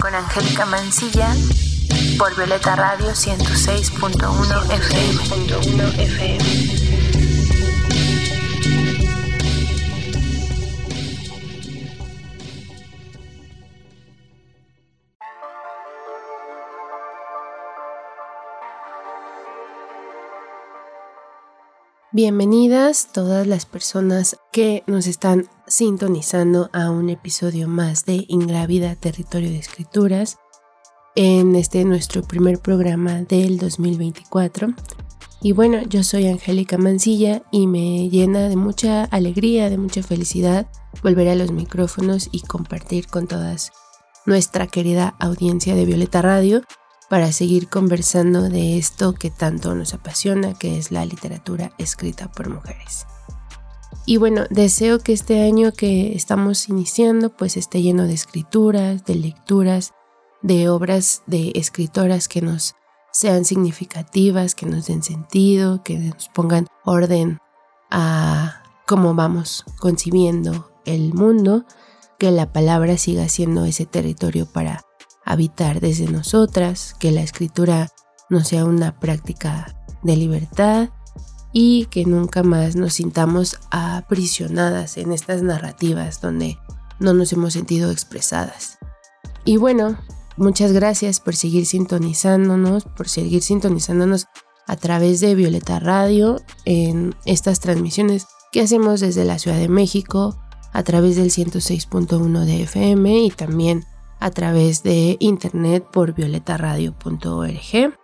Con Angélica Mancilla por Violeta Radio 106.1 FM. Bienvenidas todas las personas que nos están sintonizando a un episodio más de Ingrávida Territorio de Escrituras en este nuestro primer programa del 2024. Y bueno, yo soy Angélica Mancilla y me llena de mucha alegría, de mucha felicidad volver a los micrófonos y compartir con todas nuestra querida audiencia de Violeta Radio para seguir conversando de esto que tanto nos apasiona, que es la literatura escrita por mujeres. Y bueno, deseo que este año que estamos iniciando pues esté lleno de escrituras, de lecturas, de obras de escritoras que nos sean significativas, que nos den sentido, que nos pongan orden a cómo vamos concibiendo el mundo, que la palabra siga siendo ese territorio para habitar desde nosotras, que la escritura no sea una práctica de libertad y que nunca más nos sintamos aprisionadas en estas narrativas donde no nos hemos sentido expresadas. Y bueno, muchas gracias por seguir sintonizándonos, por seguir sintonizándonos a través de Violeta Radio en estas transmisiones que hacemos desde la Ciudad de México a través del 106.1 de FM y también a través de internet por violetaradio.org.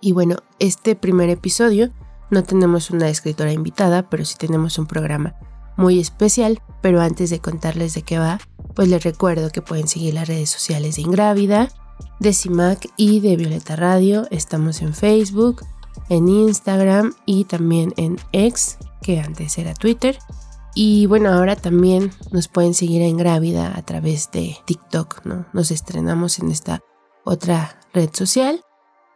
Y bueno, este primer episodio no tenemos una escritora invitada, pero sí tenemos un programa muy especial. Pero antes de contarles de qué va, pues les recuerdo que pueden seguir las redes sociales de Ingrávida, de CIMAC y de Violeta Radio. Estamos en Facebook, en Instagram y también en X, que antes era Twitter. Y bueno, ahora también nos pueden seguir en Grávida a través de TikTok, ¿no? Nos estrenamos en esta otra red social.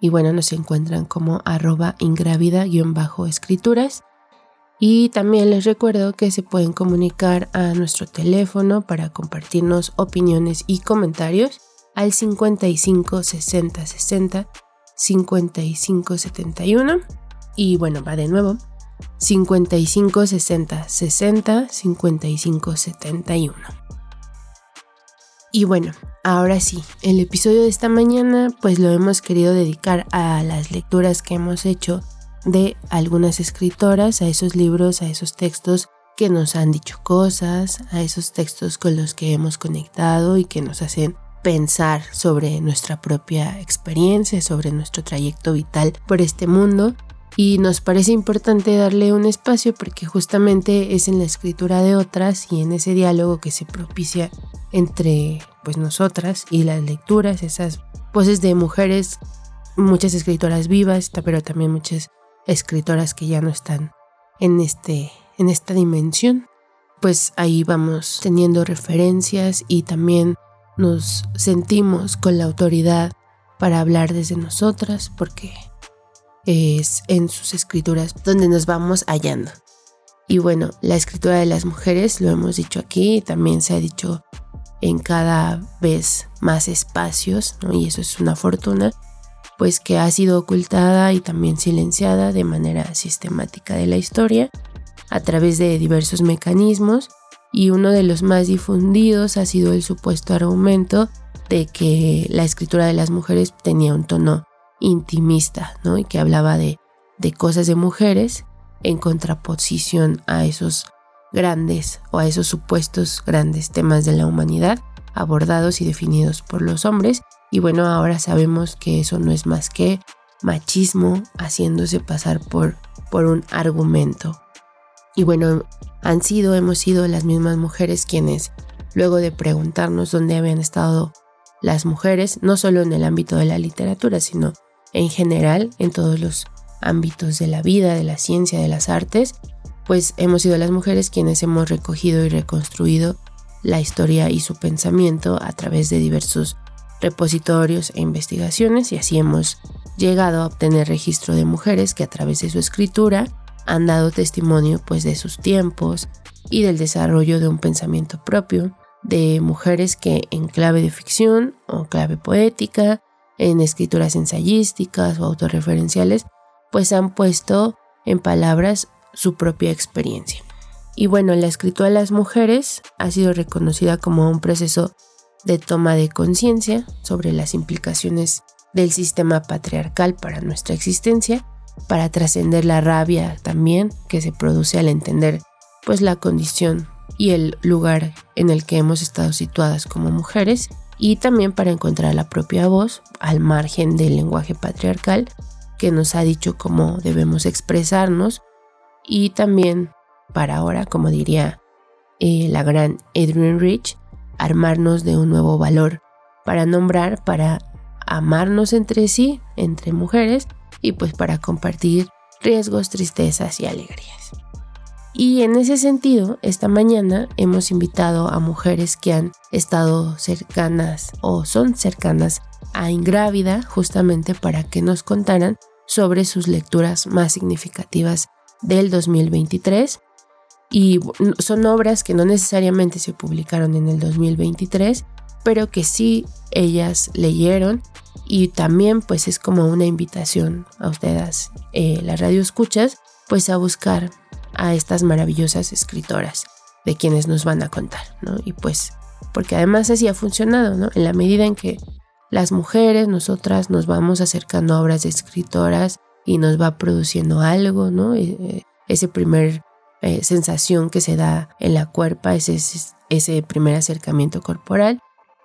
Y bueno, nos encuentran como arroba ingrávida-escrituras. Y también les recuerdo que se pueden comunicar a nuestro teléfono para compartirnos opiniones y comentarios al 55 60 60 55 71. Y bueno, va de nuevo 55 60 60 55 71. Y bueno, ahora sí, el episodio de esta mañana pues lo hemos querido dedicar a las lecturas que hemos hecho de algunas escritoras, a esos libros, a esos textos que nos han dicho cosas, a esos textos con los que hemos conectado y que nos hacen pensar sobre nuestra propia experiencia, sobre nuestro trayecto vital por este mundo y nos parece importante darle un espacio porque justamente es en la escritura de otras y en ese diálogo que se propicia entre pues nosotras y las lecturas, esas voces de mujeres, muchas escritoras vivas, pero también muchas escritoras que ya no están en este en esta dimensión, pues ahí vamos teniendo referencias y también nos sentimos con la autoridad para hablar desde nosotras porque es en sus escrituras donde nos vamos hallando. Y bueno, la escritura de las mujeres, lo hemos dicho aquí, también se ha dicho en cada vez más espacios, y eso es una fortuna, pues que ha sido ocultada y también silenciada de manera sistemática de la historia a través de diversos mecanismos y uno de los más difundidos ha sido el supuesto argumento de que la escritura de las mujeres tenía un tono intimista, ¿no? Y que hablaba de, de cosas de mujeres en contraposición a esos grandes o a esos supuestos grandes temas de la humanidad abordados y definidos por los hombres. Y bueno, ahora sabemos que eso no es más que machismo haciéndose pasar por, por un argumento. Y bueno, han sido, hemos sido las mismas mujeres quienes, luego de preguntarnos dónde habían estado las mujeres, no solo en el ámbito de la literatura, sino en general en todos los ámbitos de la vida, de la ciencia, de las artes, pues hemos sido las mujeres quienes hemos recogido y reconstruido la historia y su pensamiento a través de diversos repositorios e investigaciones y así hemos llegado a obtener registro de mujeres que a través de su escritura han dado testimonio pues de sus tiempos y del desarrollo de un pensamiento propio, de mujeres que en clave de ficción o clave poética, en escrituras ensayísticas o autorreferenciales, pues han puesto en palabras su propia experiencia. Y bueno, la escritura de las mujeres ha sido reconocida como un proceso de toma de conciencia sobre las implicaciones del sistema patriarcal para nuestra existencia, para trascender la rabia también que se produce al entender pues la condición y el lugar en el que hemos estado situadas como mujeres y también para encontrar la propia voz al margen del lenguaje patriarcal que nos ha dicho cómo debemos expresarnos y también para ahora, como diría eh, la gran Adrienne Rich, armarnos de un nuevo valor para nombrar, para amarnos entre sí, entre mujeres, y pues para compartir riesgos, tristezas y alegrías. Y en ese sentido, esta mañana hemos invitado a mujeres que han estado cercanas o son cercanas a Ingrávida justamente para que nos contaran sobre sus lecturas más significativas del 2023 y son obras que no necesariamente se publicaron en el 2023, pero que sí ellas leyeron. Y también pues es como una invitación a ustedes, eh, las radio escuchas, pues a buscar a estas maravillosas escritoras de quienes nos van a contar, ¿no? Y pues, porque además así ha funcionado, ¿no? En la medida en que las mujeres, nosotras nos vamos acercando a obras de escritoras y nos va produciendo algo, ¿no? E, e, ese primer eh, sensación que se da en la cuerpa, ese, ese primer acercamiento corporal,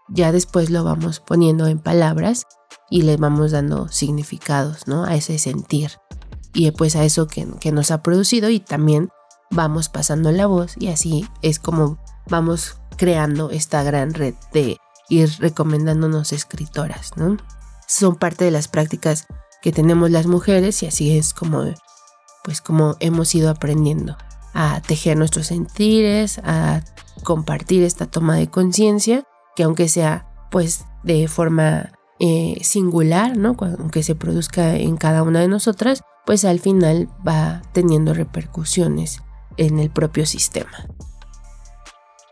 ya después lo vamos poniendo en palabras y le vamos dando significados, ¿no? A ese sentir y pues a eso que, nos ha producido y también vamos pasando la voz y así es como vamos creando esta gran red de ir recomendándonos escritoras, ¿no? Son parte de las prácticas que tenemos las mujeres y así es como pues como hemos ido aprendiendo a tejer nuestros sentires, a compartir esta toma de conciencia, que aunque sea pues de forma eh, singular, ¿no? Aunque se produzca en cada una de nosotras, pues al final va teniendo repercusiones en el propio sistema.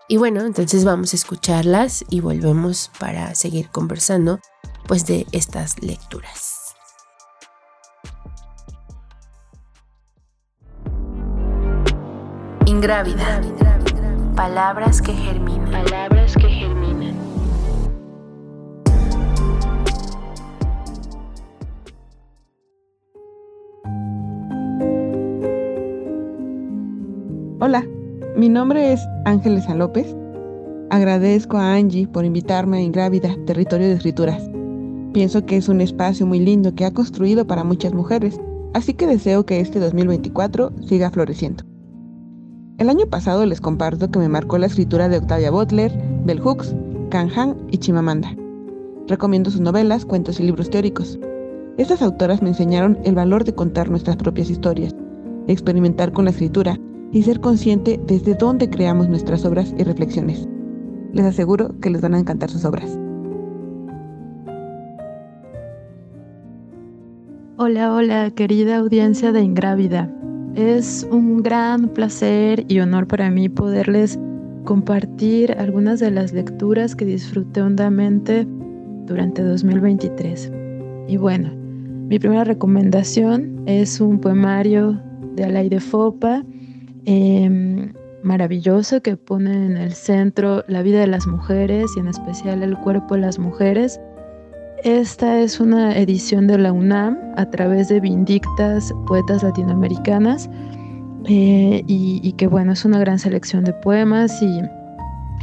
Y bueno, entonces vamos a escucharlas y volvemos para seguir conversando pues de estas lecturas. Ingrávida. Palabras que germinan. Palabras que germinan. Hola, mi nombre es Ángeles López. Agradezco a Angie por invitarme a Ingrávida, Territorio de Escrituras. Pienso que es un espacio muy lindo que ha construido para muchas mujeres, así que deseo que este 2024 siga floreciendo. El año pasado les comparto que me marcó la escritura de Octavia Butler, Bell Hooks, Han y Chimamanda. Recomiendo sus novelas, cuentos y libros teóricos. Estas autoras me enseñaron el valor de contar nuestras propias historias, experimentar con la escritura y ser consciente desde dónde creamos nuestras obras y reflexiones. Les aseguro que les van a encantar sus obras. Hola, hola, querida audiencia de Ingrávida. Es un gran placer y honor para mí poderles compartir algunas de las lecturas que disfruté hondamente durante 2023. Y bueno, mi primera recomendación es un poemario de Alay de Fopa Em, maravilloso que pone en el centro la vida de las mujeres y en especial el cuerpo de las mujeres. Esta es una edición de la UNAM a través de Vindictas Poetas Latinoamericanas eh, y, que bueno, es una gran selección de poemas y,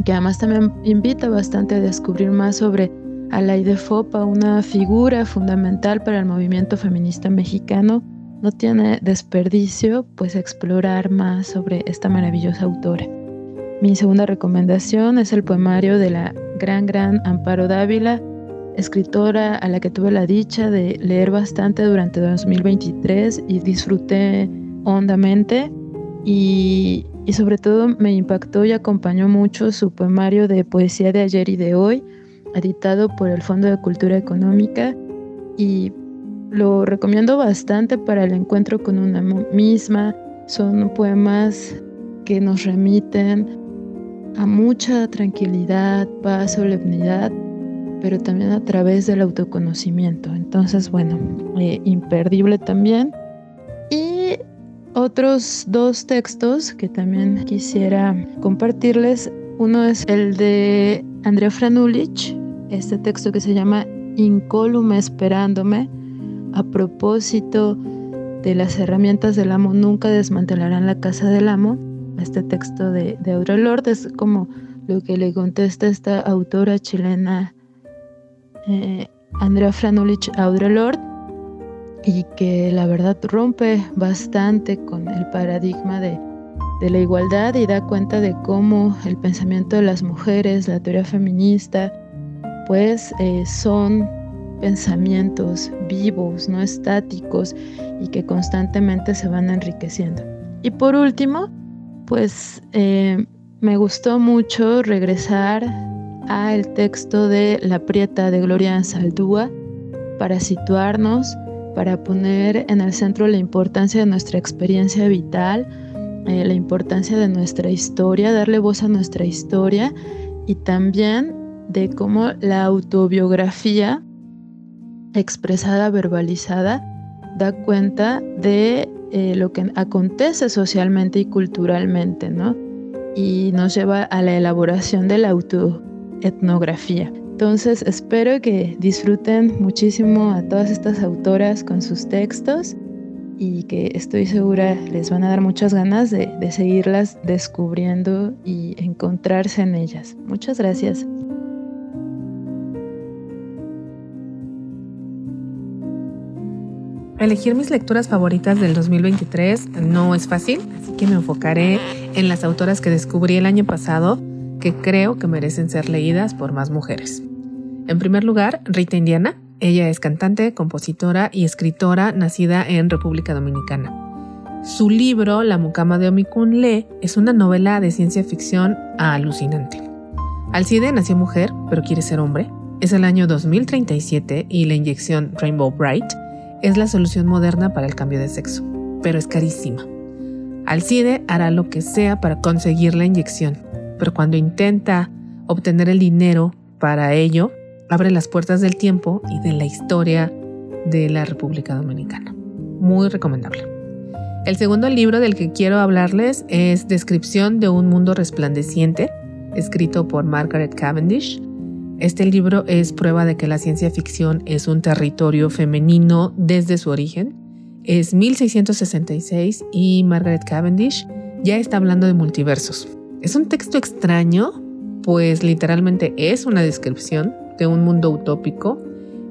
que además también invita bastante a descubrir más sobre Alaide Fopa, una figura fundamental para el movimiento feminista mexicano no tiene desperdicio pues explorar más sobre esta maravillosa autora. Mi segunda recomendación es el poemario de la gran, gran Amparo Dávila, escritora a la que tuve la dicha de leer bastante durante 2023 y disfruté hondamente y, y sobre todo me impactó y acompañó mucho su poemario de poesía de ayer y de hoy, editado por el Fondo de Cultura Económica y lo recomiendo bastante para el encuentro con una misma. Son poemas que nos remiten a mucha tranquilidad, paz, solemnidad, pero también a través del autoconocimiento. Entonces, bueno, eh, imperdible también. Y otros dos textos que también quisiera compartirles. Uno es el de Andrea Franulich, este texto que se llama Incólume esperándome, a propósito de las herramientas del amo nunca desmantelarán la casa del amo. Este texto de, de Audre Lorde es como lo que le contesta esta autora chilena eh, Andrea Franulich Audre Lorde y que la verdad rompe bastante con el paradigma de, de la igualdad y da cuenta de cómo el pensamiento de las mujeres, la teoría feminista, pues eh, son pensamientos vivos, no estáticos y que constantemente se van enriqueciendo. Y por último, pues eh, me gustó mucho regresar al texto de La Prieta de Gloria Saldúa para situarnos, para poner en el centro la importancia de nuestra experiencia vital, eh, la importancia de nuestra historia, darle voz a nuestra historia y también de cómo la autobiografía expresada, verbalizada, da cuenta de eh, lo que acontece socialmente y culturalmente, ¿no? Y nos lleva a la elaboración de la autoetnografía. Entonces espero que disfruten muchísimo a todas estas autoras con sus textos y que estoy segura les van a dar muchas ganas de, de seguirlas descubriendo y encontrarse en ellas. Muchas gracias. Elegir mis lecturas favoritas del 2023 no es fácil, así que me enfocaré en las autoras que descubrí el año pasado que creo que merecen ser leídas por más mujeres. En primer lugar, Rita Indiana. Ella es cantante, compositora y escritora nacida en República Dominicana. Su libro, La mucama de Omikunle, es una novela de ciencia ficción alucinante. Alcide nació mujer, pero quiere ser hombre. Es el año 2037 y la inyección Rainbow Bright es la solución moderna para el cambio de sexo, pero es carísima. Alcide hará lo que sea para conseguir la inyección, pero cuando intenta obtener el dinero para ello, abre las puertas del tiempo y de la historia de la República Dominicana. Muy recomendable. El segundo libro del que quiero hablarles es Descripción de un mundo resplandeciente, escrito por Margaret Cavendish este libro es prueba de que la ciencia ficción es un territorio femenino desde su origen. Es 1666 y Margaret Cavendish ya está hablando de multiversos. Es un texto extraño, pues literalmente es una descripción de un mundo utópico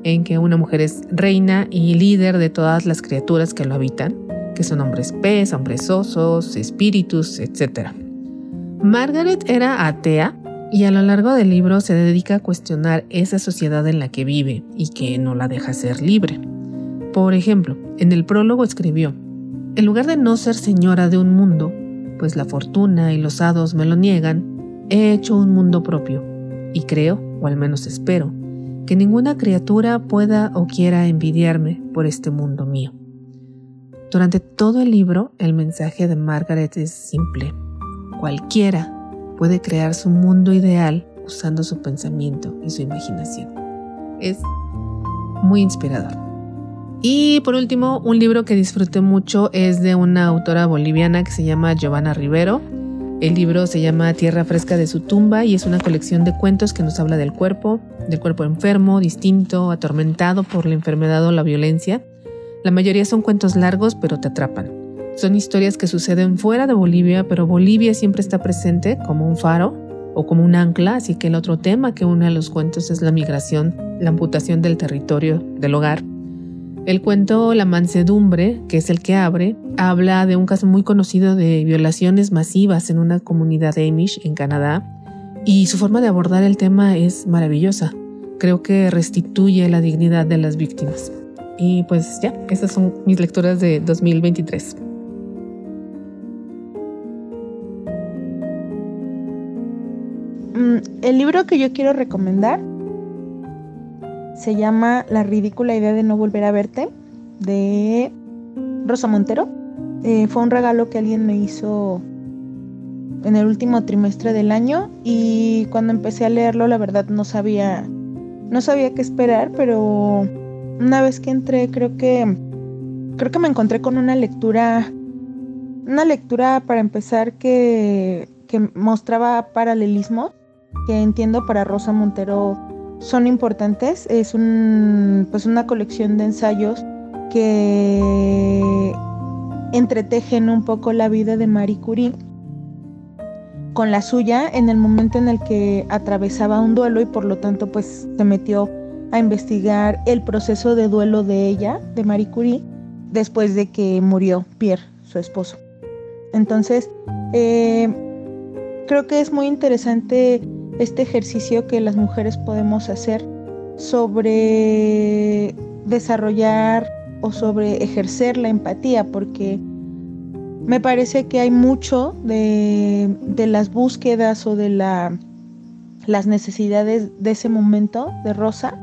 en que una mujer es reina y líder de todas las criaturas que lo habitan, que son hombres pez, hombres osos, espíritus, etc. Margaret era atea y a lo largo del libro se dedica a cuestionar esa sociedad en la que vive y que no la deja ser libre. Por ejemplo, en el prólogo escribió, en lugar de no ser señora de un mundo, pues la fortuna y los hados me lo niegan, he hecho un mundo propio, y creo, o al menos espero, que ninguna criatura pueda o quiera envidiarme por este mundo mío. Durante todo el libro, el mensaje de Margaret es simple. Cualquiera puede crear su mundo ideal usando su pensamiento y su imaginación. Es muy inspirador. Y por último, un libro que disfruté mucho es de una autora boliviana que se llama Giovanna Rivero. El libro se llama Tierra Fresca de su tumba y es una colección de cuentos que nos habla del cuerpo, del cuerpo enfermo, distinto, atormentado por la enfermedad o la violencia. La mayoría son cuentos largos, pero te atrapan. Son historias que suceden fuera de Bolivia, pero Bolivia siempre está presente como un faro o como un ancla, así que el otro tema que une a los cuentos es la migración, la amputación del territorio, del hogar. El cuento La mansedumbre, que es el que abre, habla de un caso muy conocido de violaciones masivas en una comunidad Amish en Canadá, y su forma de abordar el tema es maravillosa. creo que restituye la dignidad de las víctimas. Y pues ya, esas son mis lecturas de 2023. El libro que yo quiero recomendar se llama La ridícula idea de no volver a verte, de Rosa Montero. Eh, fue un regalo que alguien me hizo en el último trimestre del año y cuando empecé a leerlo la verdad no sabía no sabía qué esperar, pero una vez que entré creo que creo que me encontré con una lectura una lectura para empezar que, que mostraba paralelismos que entiendo para Rosa Montero son importantes. Es un, pues una colección de ensayos que entretejen un poco la vida de Marie Curie con la suya en el momento en el que atravesaba un duelo y por lo tanto pues se metió a investigar el proceso de duelo de ella, de Marie Curie, después de que murió Pierre, su esposo. Entonces, eh, creo que es muy interesante este ejercicio que las mujeres podemos hacer sobre desarrollar o sobre ejercer la empatía, porque me parece que hay mucho de, las búsquedas o de la, las necesidades de ese momento de Rosa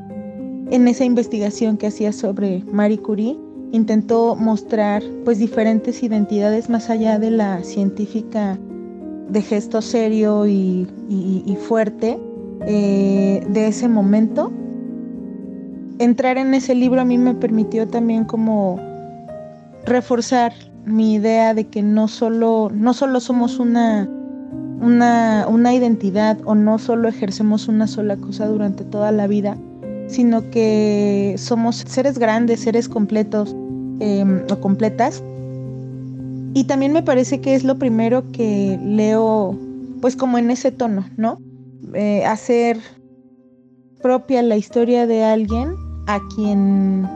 en esa investigación que hacía sobre Marie Curie. Intentó mostrar pues diferentes identidades más allá de la científica de gesto serio y, fuerte eh, de ese momento. Entrar en ese libro a mí me permitió también como reforzar mi idea de que no solo, no solo somos una, una, una identidad o no solo ejercemos una sola cosa durante toda la vida, sino que somos seres grandes, seres completos em, o completas y también me parece que es lo primero que leo, pues como en ese tono, ¿no? Eh, hacer propia la historia de alguien a quien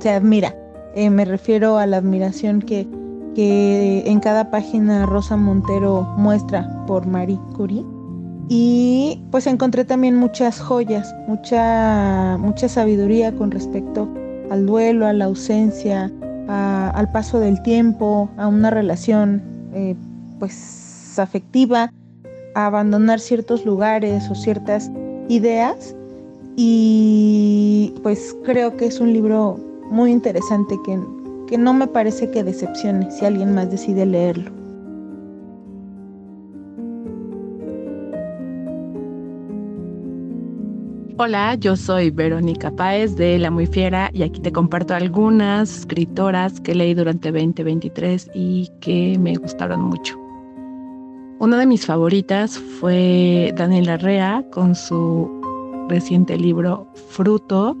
se admira. Eh, me refiero a la admiración que, que en cada página Rosa Montero muestra por Marie Curie. Y pues encontré también muchas joyas, mucha, mucha sabiduría con respecto al duelo, a la ausencia, al paso del tiempo, a una relación eh, pues afectiva, a abandonar ciertos lugares o ciertas ideas y pues creo que es un libro muy interesante que, que no me parece que decepcione si alguien más decide leerlo. Hola, yo soy Verónica Páez de La Muy Fiera y aquí te comparto algunas escritoras que leí durante 2023 y que me gustaron mucho. Una de mis favoritas fue Daniela Rea con su reciente libro Fruto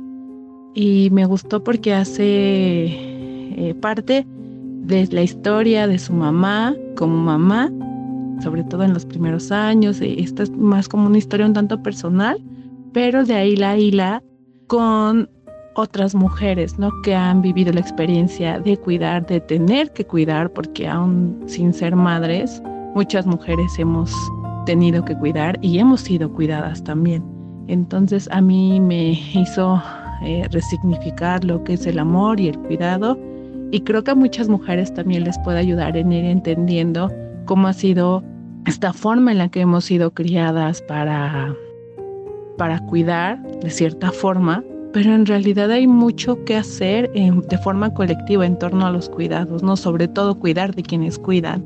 y me gustó porque hace eh, parte de la historia de su mamá como mamá, sobre todo en los primeros años. Esta es más como una historia un tanto personal pero de ahí la hila con otras mujeres, ¿no? Que han vivido la experiencia de cuidar, de tener que cuidar, porque aún sin ser madres, muchas mujeres hemos tenido que cuidar y hemos sido cuidadas también. Entonces a mí me hizo eh, resignificar lo que es el amor y el cuidado y creo que a muchas mujeres también les puede ayudar en ir entendiendo cómo ha sido esta forma en la que hemos sido criadas para para cuidar de cierta forma, pero en realidad hay mucho que hacer de forma colectiva en torno a los cuidados, ¿no? Sobre todo cuidar de quienes cuidan.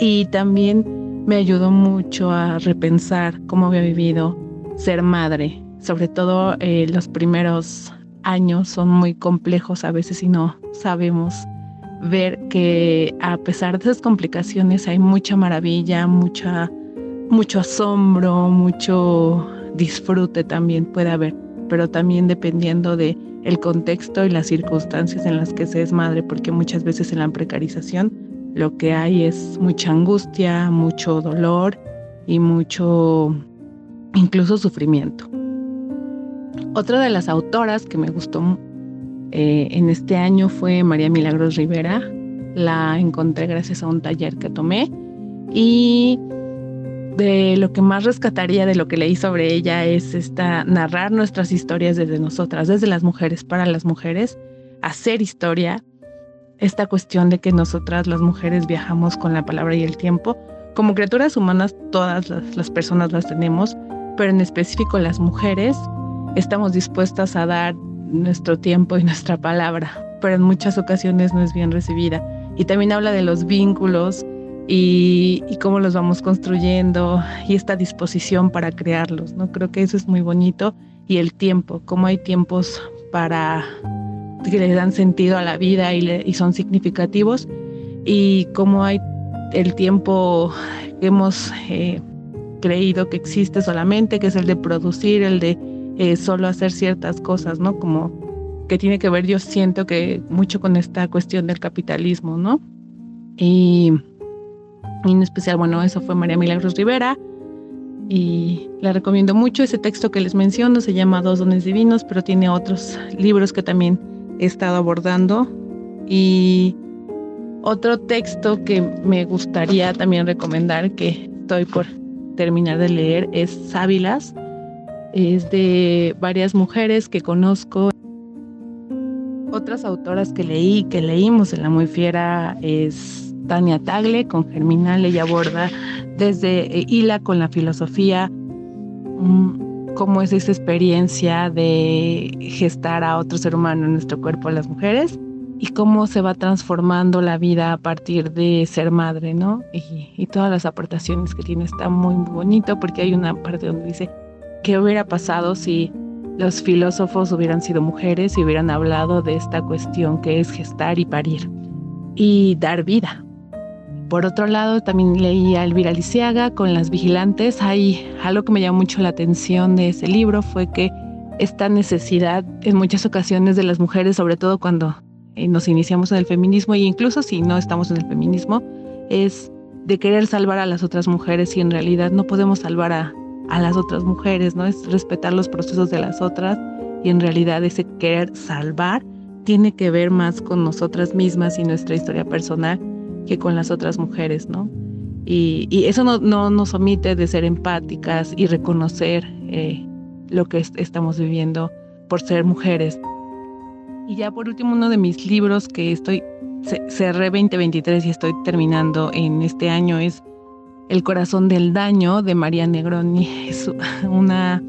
Y también me ayudó mucho a repensar cómo había vivido ser madre. Sobre todo eh, los primeros años son muy complejos a veces y no sabemos ver que a pesar de esas complicaciones hay mucha maravilla, mucha, mucho asombro, mucho disfrute también puede haber, pero también dependiendo de el contexto y las circunstancias en las que se es madre, porque muchas veces en la precarización lo que hay es mucha angustia, mucho dolor y mucho incluso sufrimiento. Otra de las autoras que me gustó eh, en este año fue María Milagros Rivera. La encontré gracias a un taller que tomé y de lo que más rescataría de lo que leí sobre ella es esta narrar nuestras historias desde nosotras, desde las mujeres, para las mujeres, hacer historia, esta cuestión de que nosotras las mujeres viajamos con la palabra y el tiempo. Como criaturas humanas todas las, las personas las tenemos, pero en específico las mujeres estamos dispuestas a dar nuestro tiempo y nuestra palabra, pero en muchas ocasiones no es bien recibida. Y también habla de los vínculos y, cómo los vamos construyendo y esta disposición para crearlos, ¿no? Creo que eso es muy bonito y el tiempo, cómo hay tiempos para que le dan sentido a la vida y, son significativos y cómo hay el tiempo que hemos eh, creído que existe solamente, que es el de producir, el de eh, solo hacer ciertas cosas, ¿no? Como que tiene que ver, yo siento que mucho con esta cuestión del capitalismo, ¿no? Y en especial, bueno, eso fue María Milagros Rivera y la recomiendo mucho. Ese texto que les menciono se llama Dos dones divinos, pero tiene otros libros que también he estado abordando. Y otro texto que me gustaría también recomendar, que estoy por terminar de leer, es Sábilas. Es de varias mujeres que conozco. Otras autoras que leí, que leímos en La Muy Fiera, es Tania Tagle con Germinal, ella aborda desde eh, hila con la filosofía, mm, cómo es esa experiencia de gestar a otro ser humano en nuestro cuerpo, las mujeres, y cómo se va transformando la vida a partir de ser madre, ¿no? Y, todas las aportaciones que tiene está muy, muy bonito porque hay una parte donde dice, ¿qué hubiera pasado si los filósofos hubieran sido mujeres y hubieran hablado de esta cuestión que es gestar y parir y dar vida? Por otro lado, también leí a Elvira Lisiaga con Las Vigilantes. Hay algo que me llamó mucho la atención de ese libro fue que esta necesidad en muchas ocasiones de las mujeres, sobre todo cuando eh, nos iniciamos en el feminismo e incluso si no estamos en el feminismo, es de querer salvar a las otras mujeres y en realidad no podemos salvar a, a las otras mujeres, ¿no? Es respetar los procesos de las otras y en realidad ese querer salvar tiene que ver más con nosotras mismas y nuestra historia personal que con las otras mujeres, ¿no? Y, eso no, nos omite de ser empáticas y reconocer eh, lo que estamos viviendo por ser mujeres. Y ya por último, uno de mis libros que estoy, cerré 2023 y estoy terminando en este año es El corazón del daño de María Negroni. Es una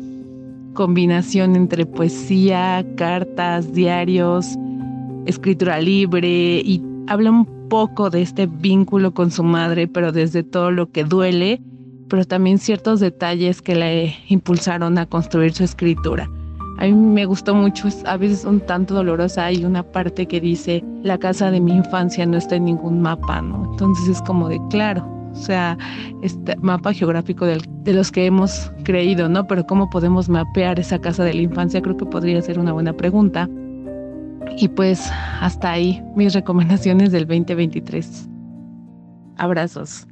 combinación entre poesía, cartas, diarios, escritura libre y habla un poco de este vínculo con su madre, pero desde todo lo que duele, pero también ciertos detalles que le impulsaron a construir su escritura. A mí me gustó mucho, a veces un tanto dolorosa. Hay una parte que dice, la casa de mi infancia no está en ningún mapa, ¿no? Entonces es como de, claro, o sea, este mapa geográfico de los que hemos creído, ¿no? Pero ¿cómo podemos mapear esa casa de la infancia? Creo que podría ser una buena pregunta. Y pues hasta ahí mis recomendaciones del 2023. Abrazos.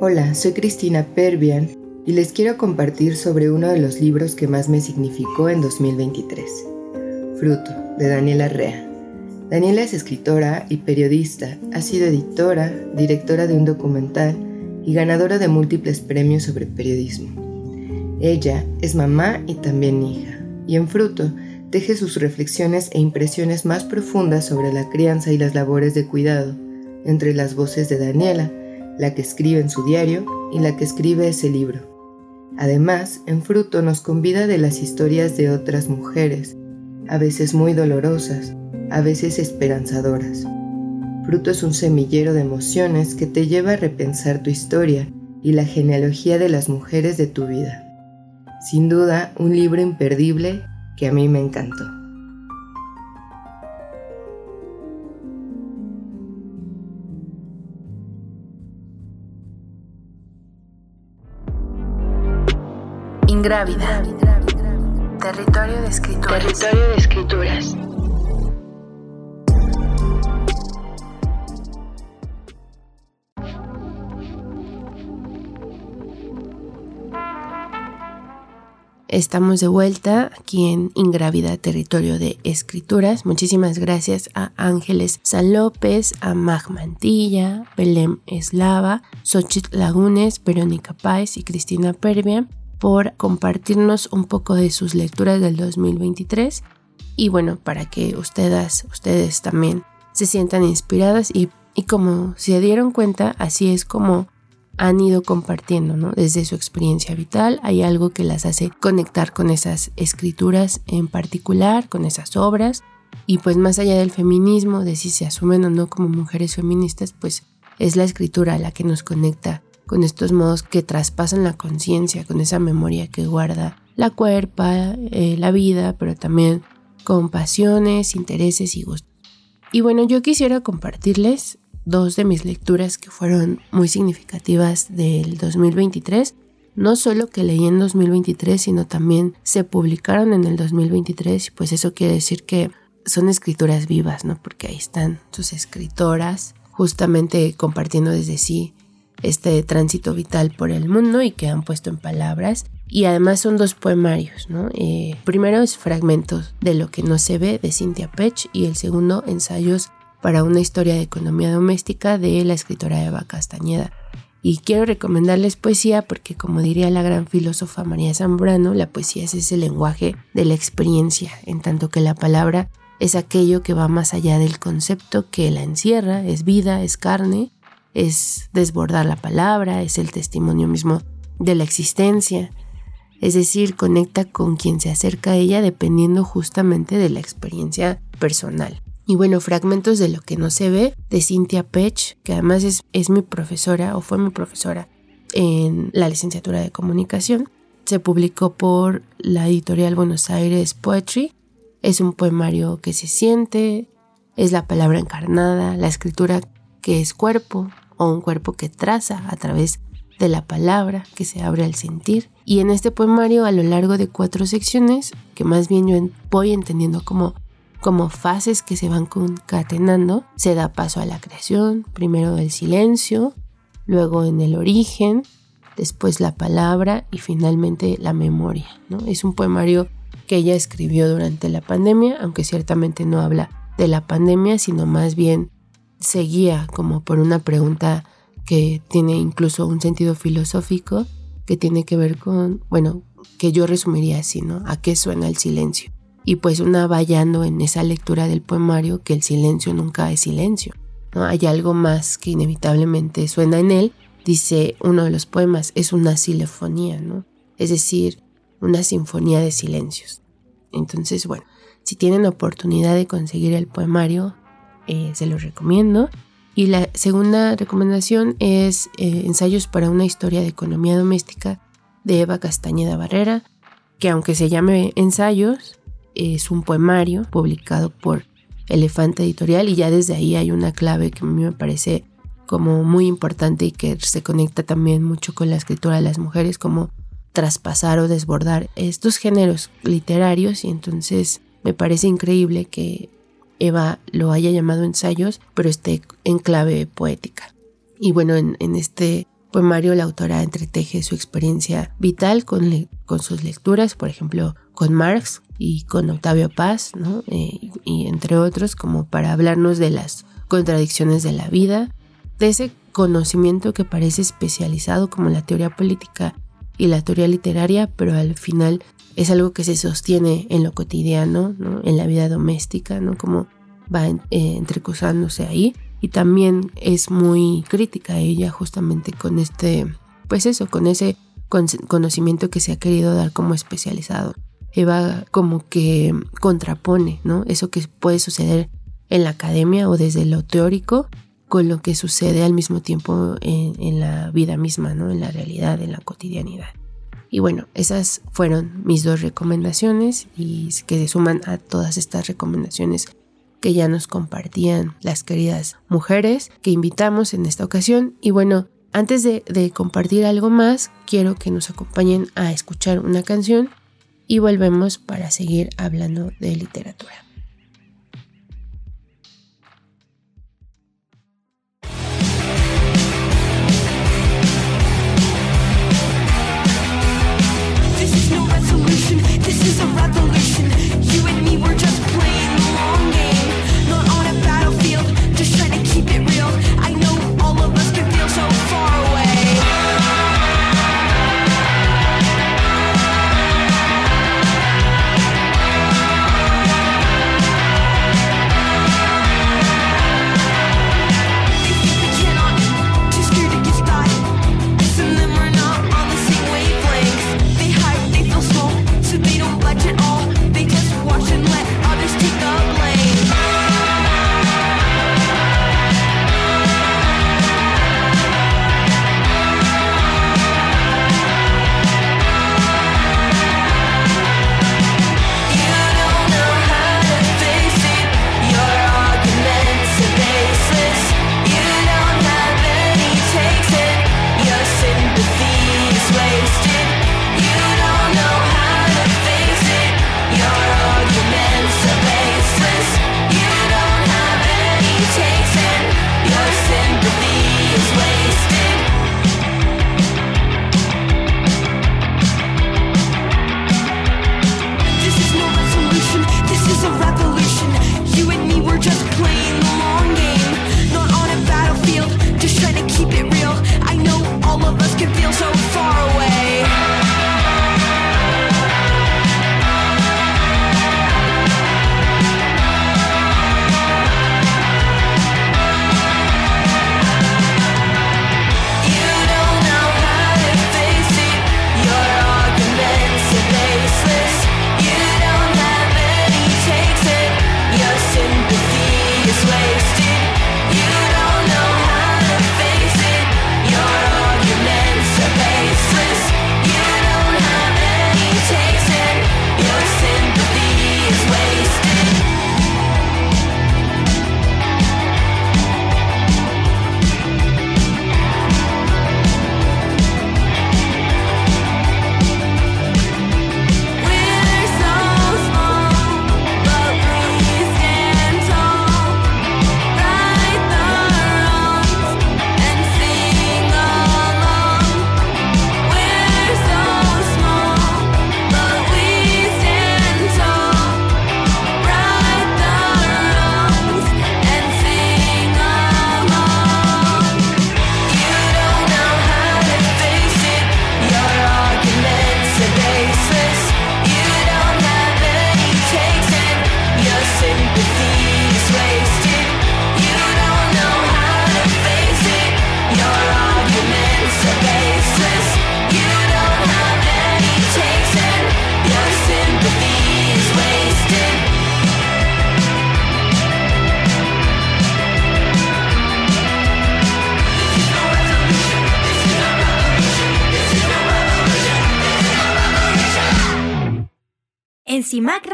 Hola, soy Cristina Perbian y les quiero compartir sobre uno de los libros que más me significó en 2023, Fruto, de Daniela Rea. Daniela es escritora y periodista, ha sido editora, directora de un documental y ganadora de múltiples premios sobre periodismo. Ella es mamá y también hija y en fruto deje sus reflexiones e impresiones más profundas sobre la crianza y las labores de cuidado, entre las voces de Daniela, la que escribe en su diario y la que escribe ese libro. Además, en fruto nos convida de las historias de otras mujeres, a veces muy dolorosas, a veces esperanzadoras. Fruto es un semillero de emociones que te lleva a repensar tu historia y la genealogía de las mujeres de tu vida. Sin duda, un libro imperdible que a mí me encantó. Ingrávida. Territorio de escrituras. Territorio de escrituras. Estamos de vuelta aquí en Ingravida Territorio de Escrituras. Muchísimas gracias a Ángeles San López, a Mag Mantilla, Belém Eslava, Xochitl Lagunes, Verónica Páez y Cristina Pervia por compartirnos un poco de sus lecturas del 2023 y bueno, para que ustedes, ustedes también se sientan inspiradas y, y como se dieron cuenta, así es como han ido compartiendo, ¿no? Desde su experiencia vital hay algo que las hace conectar con esas escrituras en particular, con esas obras y pues más allá del feminismo, de si se asumen o no como mujeres feministas, pues es la escritura la que nos conecta con estos modos que traspasan la conciencia, con esa memoria que guarda la cuerpa, eh, la vida, pero también con pasiones, intereses y gustos. Y bueno, yo quisiera compartirles dos de mis lecturas que fueron muy significativas del 2023. No solo que leí en 2023, sino también se publicaron en el 2023, pues eso quiere decir que son escrituras vivas, ¿no? Porque ahí están sus escritoras justamente compartiendo desde sí este tránsito vital por el mundo y que han puesto en palabras. Y además son dos poemarios, ¿no? Eh, primero es Fragmentos de lo que no se ve de Cynthia Pech y el segundo Ensayos para una historia de economía doméstica de la escritora Eva Castañeda. Y quiero recomendarles poesía porque, como diría la gran filósofa María Zambrano, la poesía es ese lenguaje de la experiencia, en tanto que la palabra es aquello que va más allá del concepto que la encierra, es vida, es carne, es desbordar la palabra, es el testimonio mismo de la existencia, es decir, conecta con quien se acerca a ella dependiendo justamente de la experiencia personal. Y bueno, fragmentos de lo que no se ve de Cynthia Pech, que además es, es mi profesora o fue mi profesora en la licenciatura de comunicación. Se publicó por la editorial Buenos Aires Poetry. Es un poemario que se siente, es la palabra encarnada, la escritura que es cuerpo o un cuerpo que traza a través de la palabra que se abre al sentir. Y en este poemario, a lo largo de cuatro secciones, que más bien yo voy entendiendo como como fases que se van concatenando, se da paso a la creación, primero el silencio, luego en el origen, después la palabra y finalmente la memoria. ¿no? Es un poemario que ella escribió durante la pandemia, aunque ciertamente no habla de la pandemia, sino más bien seguía como por una pregunta que tiene incluso un sentido filosófico, que tiene que ver con, bueno, que yo resumiría así, ¿no? ¿A qué suena el silencio? Y pues una vallando en esa lectura del poemario que el silencio nunca es silencio. ¿no? Hay algo más que inevitablemente suena en él. Dice uno de los poemas, es una silefonía, ¿no? Es decir, una sinfonía de silencios. Entonces, bueno, si tienen oportunidad de conseguir el poemario, eh, se los recomiendo. Y la segunda recomendación es eh, Ensayos para una historia de economía doméstica de Eva Castañeda Barrera, que aunque se llame Ensayos, es un poemario publicado por Elefante Editorial y ya desde ahí hay una clave que a mí me parece como muy importante y que se conecta también mucho con la escritura de las mujeres, como traspasar o desbordar estos géneros literarios y entonces me parece increíble que Eva lo haya llamado ensayos, pero esté en clave poética. Y bueno, en, este poemario la autora entreteje su experiencia vital con, con sus lecturas, por ejemplo, con Marx, y con Octavio Paz, ¿no? Eh, y entre otros, como para hablarnos de las contradicciones de la vida, de ese conocimiento que parece especializado como la teoría política y la teoría literaria, pero al final es algo que se sostiene en lo cotidiano, ¿no? en la vida doméstica, ¿no? como va eh, entrecruzándose ahí. Y también es muy crítica ella justamente con este, pues eso, con ese conocimiento que se ha querido dar como especializado. Eva como que contrapone, ¿no? Eso que puede suceder en la academia o desde lo teórico con lo que sucede al mismo tiempo en, la vida misma, ¿no? En la realidad, en la cotidianidad. Y bueno, esas fueron mis dos recomendaciones y que se suman a todas estas recomendaciones que ya nos compartían las queridas mujeres que invitamos en esta ocasión. Y bueno, antes de compartir algo más, quiero que nos acompañen a escuchar una canción y volvemos para seguir hablando de literatura.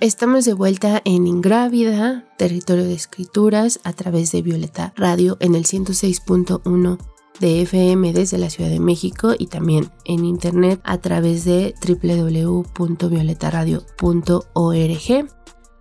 Estamos de vuelta en Ingrávida, territorio de escrituras, a través de Violeta Radio en el 106.1 de FM desde la Ciudad de México y también en internet a través de www.violetaradio.org.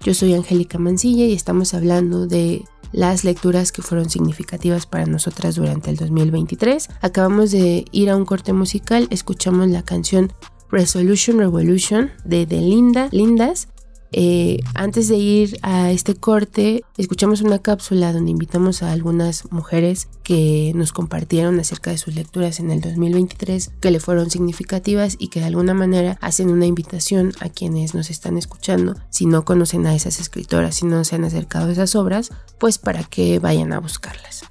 Yo soy Angélica Mancilla y estamos hablando de las lecturas que fueron significativas para nosotras durante el 2023. Acabamos de ir a un corte musical, escuchamos la canción Resolution Revolution de, de Linda, Lindas eh, antes de ir a este corte, escuchamos una cápsula donde invitamos a algunas mujeres que nos compartieron acerca de sus lecturas en el 2023 que le fueron significativas y que de alguna manera hacen una invitación a quienes nos están escuchando, si no conocen a esas escritoras, si no se han acercado a esas obras, pues para que vayan a buscarlas.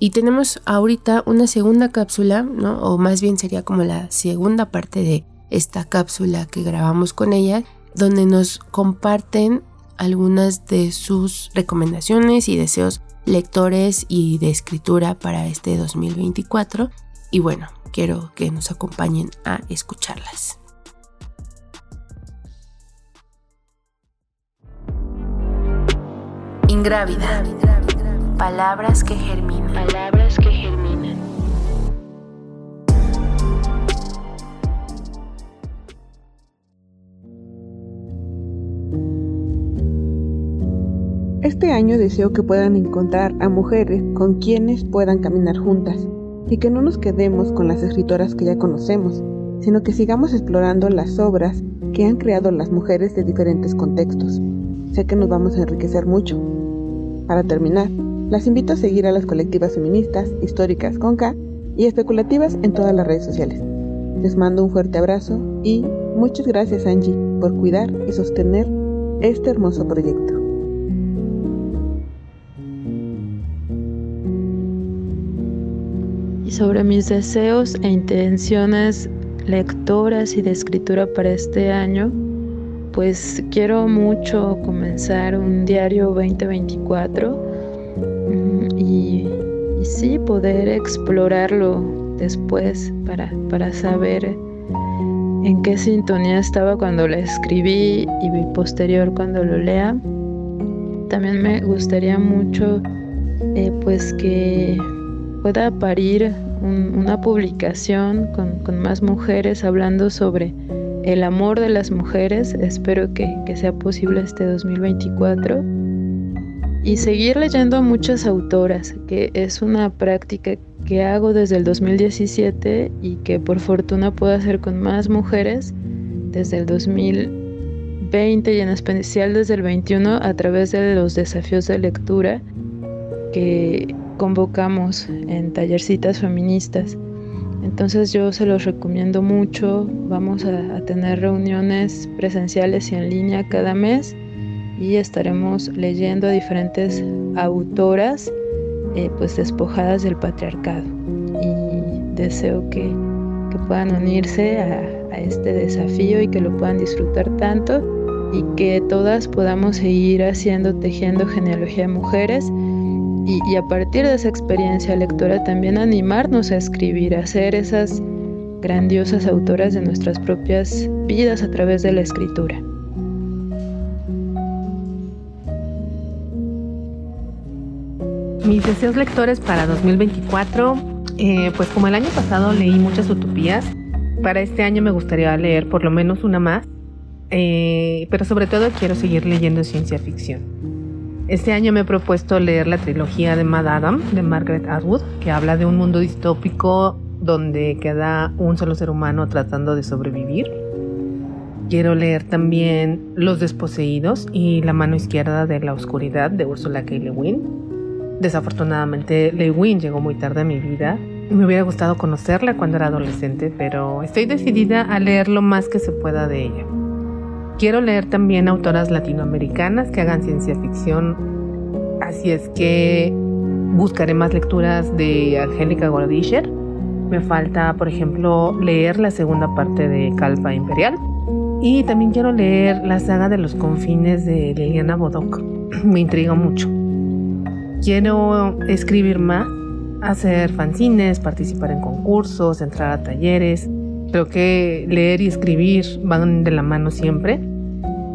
Y tenemos ahorita una segunda cápsula, ¿no? o más bien sería como la segunda parte de esta cápsula que grabamos con ella, donde nos comparten algunas de sus recomendaciones y deseos lectores y de escritura para este 2024. Y bueno, quiero que nos acompañen a escucharlas. Ingrávida. Palabras que germinan. Palabras que germinan. Este año deseo que puedan encontrar a mujeres con quienes puedan caminar juntas y que no nos quedemos con las escritoras que ya conocemos, sino que sigamos explorando las obras que han creado las mujeres de diferentes contextos. Sé que nos vamos a enriquecer mucho. Para terminar, las invito a seguir a las colectivas feministas, históricas con K y especulativas en todas las redes sociales. Les mando un fuerte abrazo y muchas gracias Angie por cuidar y sostener este hermoso proyecto. Sobre mis deseos e intenciones lectoras y de escritura para este año, pues quiero mucho comenzar un diario 2024 mm, y, y sí poder explorarlo después para, para saber en qué sintonía estaba cuando lo escribí y posterior cuando lo lea. También me gustaría mucho eh, pues que pueda parir una publicación con, más mujeres hablando sobre el amor de las mujeres. Espero que, sea posible este 2024. Y seguir leyendo a muchas autoras, que es una práctica que hago desde el 2017 y que por fortuna puedo hacer con más mujeres desde el 2020 y en especial desde el 21 a través de los desafíos de lectura que convocamos en tallercitas feministas. Entonces yo se los recomiendo mucho. Vamos a, tener reuniones presenciales y en línea cada mes y estaremos leyendo a diferentes autoras eh, pues despojadas del patriarcado. Y deseo que, puedan unirse a, a este desafío y que lo puedan disfrutar tanto y que todas podamos seguir haciendo, tejiendo genealogía de mujeres y, a partir de esa experiencia lectora también animarnos a escribir, a ser esas grandiosas autoras de nuestras propias vidas a través de la escritura. Mis deseos lectores para 2024, eh, pues como el año pasado leí muchas utopías, para este año me gustaría leer por lo menos una más, eh, pero sobre todo quiero seguir leyendo ciencia ficción. Este año me he propuesto leer la trilogía de Mad Adam de Margaret Atwood, que habla de un mundo distópico donde queda un solo ser humano tratando de sobrevivir. Quiero leer también Los desposeídos y La mano izquierda de la oscuridad de Ursula K. Le Guin. Desafortunadamente, Lewin llegó muy tarde a mi vida. Me hubiera gustado conocerla cuando era adolescente, pero estoy decidida a leer lo más que se pueda de ella. Quiero leer también autoras latinoamericanas que hagan ciencia ficción, así es que buscaré más lecturas de Angélica Gordischer. Me falta, por ejemplo, leer la segunda parte de Calpa Imperial. Y también quiero leer la saga de los confines de Liliana Bodoc. Me intriga mucho. Quiero escribir más, hacer fanzines, participar en concursos, entrar a talleres. Creo que leer y escribir van de la mano siempre.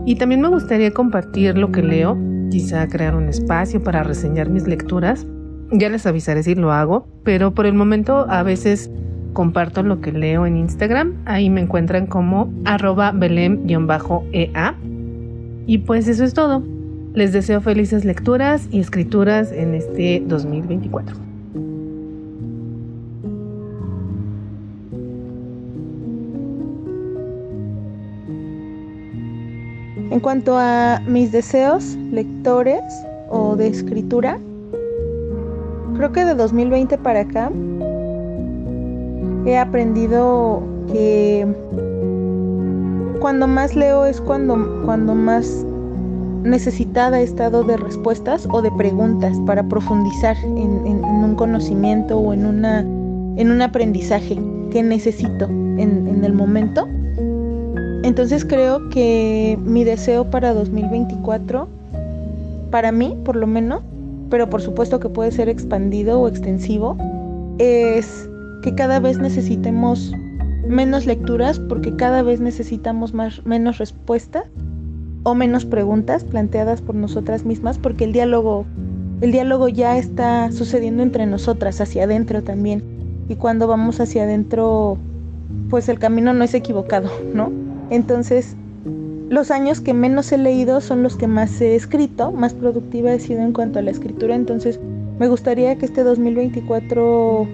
Y también me gustaría compartir lo que leo, quizá crear un espacio para reseñar mis lecturas. Ya les avisaré si lo hago, pero por el momento a veces comparto lo que leo en Instagram. Ahí me encuentran como arroba belem-ea. Y pues eso es todo. Les deseo felices lecturas y escrituras en este 2024. En cuanto a mis deseos, lectores o de escritura, creo que de 2020 para acá he aprendido que cuando más leo es cuando, cuando más necesitada he estado de respuestas o de preguntas para profundizar en, un conocimiento o en, una, en un aprendizaje que necesito en, en el momento entonces creo que mi deseo para 2024, para mí por lo menos, pero por supuesto que puede ser expandido o extensivo, es que cada vez necesitemos menos lecturas porque cada vez necesitamos más, menos respuestas o menos preguntas planteadas por nosotras mismas porque el diálogo el diálogo ya está sucediendo entre nosotras hacia adentro también y cuando vamos hacia adentro pues el camino no es equivocado, ¿no? Entonces, los años que menos he leído son los que más he escrito, más productiva he sido en cuanto a la escritura, entonces me gustaría que este 2024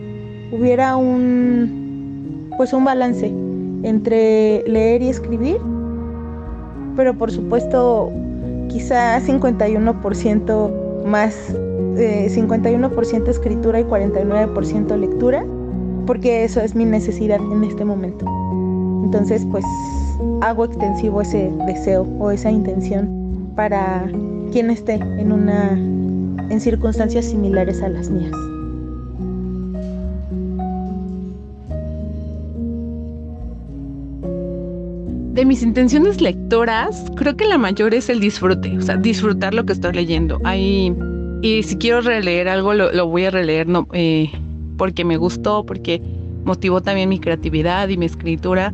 hubiera un pues un balance entre leer y escribir, pero por supuesto quizá 51% más 51% eh, escritura y 49% lectura, porque eso es mi necesidad en este momento. Entonces, pues hago extensivo ese deseo o esa intención para quien esté en una en circunstancias similares a las mías. De mis intenciones lectoras, creo que la mayor es el disfrute, o sea, disfrutar lo que estoy leyendo. Ahí, y si quiero releer algo, lo, voy a releer no, eh, porque me gustó, porque motivó también mi creatividad y mi escritura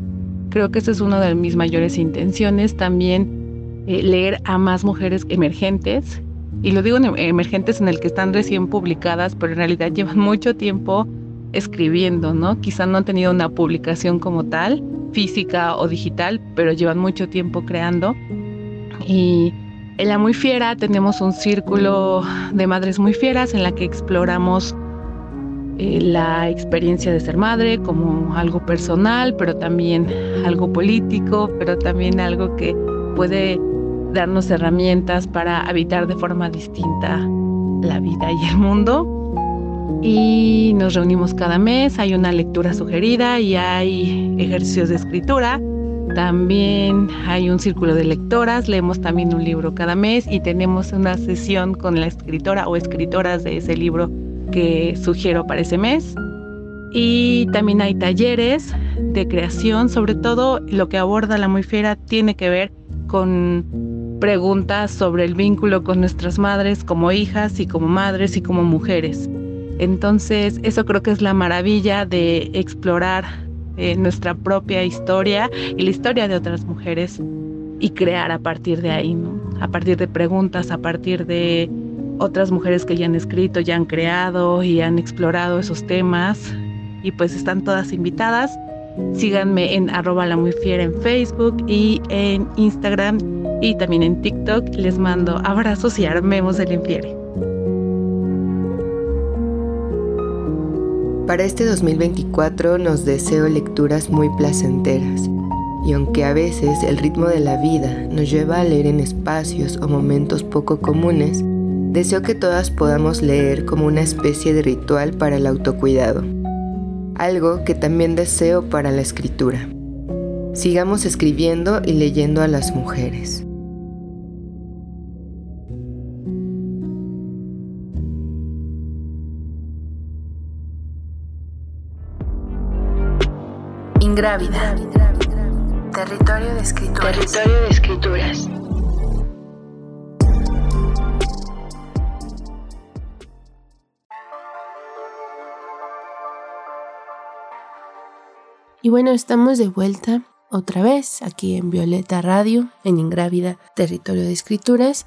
Creo que esa es una de mis mayores intenciones. También eh, leer a más mujeres emergentes. Y lo digo en emergentes en el que están recién publicadas, pero en realidad llevan mucho tiempo escribiendo, ¿no? Quizá no han tenido una publicación como tal, física o digital, pero llevan mucho tiempo creando. Y en La Muy Fiera tenemos un círculo de madres muy fieras en la que exploramos eh, la experiencia de ser madre como algo personal, pero también algo político, pero también algo que puede darnos herramientas para habitar de forma distinta la vida y el mundo. Y nos reunimos cada mes, hay una lectura sugerida y hay ejercicios de escritura. También hay un círculo de lectoras, leemos también un libro cada mes y tenemos una sesión con la escritora o escritoras de ese libro que sugiero para ese mes. Y también hay talleres de creación, sobre todo lo que aborda la muy fiera tiene que ver con preguntas sobre el vínculo con nuestras madres como hijas y como madres y como mujeres. Entonces, eso creo que es la maravilla de explorar eh, nuestra propia historia y la historia de otras mujeres y crear a partir de ahí, ¿no? A partir de preguntas, a partir de otras mujeres que ya han escrito, ya han creado y han explorado esos temas. Y pues están todas invitadas. Síganme en arroba la muy fiera en Facebook y en Instagram y también en TikTok. Les mando abrazos y armemos el infiere. Para este 2024 nos deseo lecturas muy placenteras. Y aunque a veces el ritmo de la vida nos lleva a leer en espacios o momentos poco comunes, deseo que todas podamos leer como una especie de ritual para el autocuidado, algo que también deseo para la escritura. Sigamos escribiendo y leyendo a las mujeres. Ingrávida. Territorio de escrituras. Territorio de escrituras. Y bueno, estamos de vuelta otra vez aquí en Violeta Radio, en Ingrávida, Territorio de Escrituras.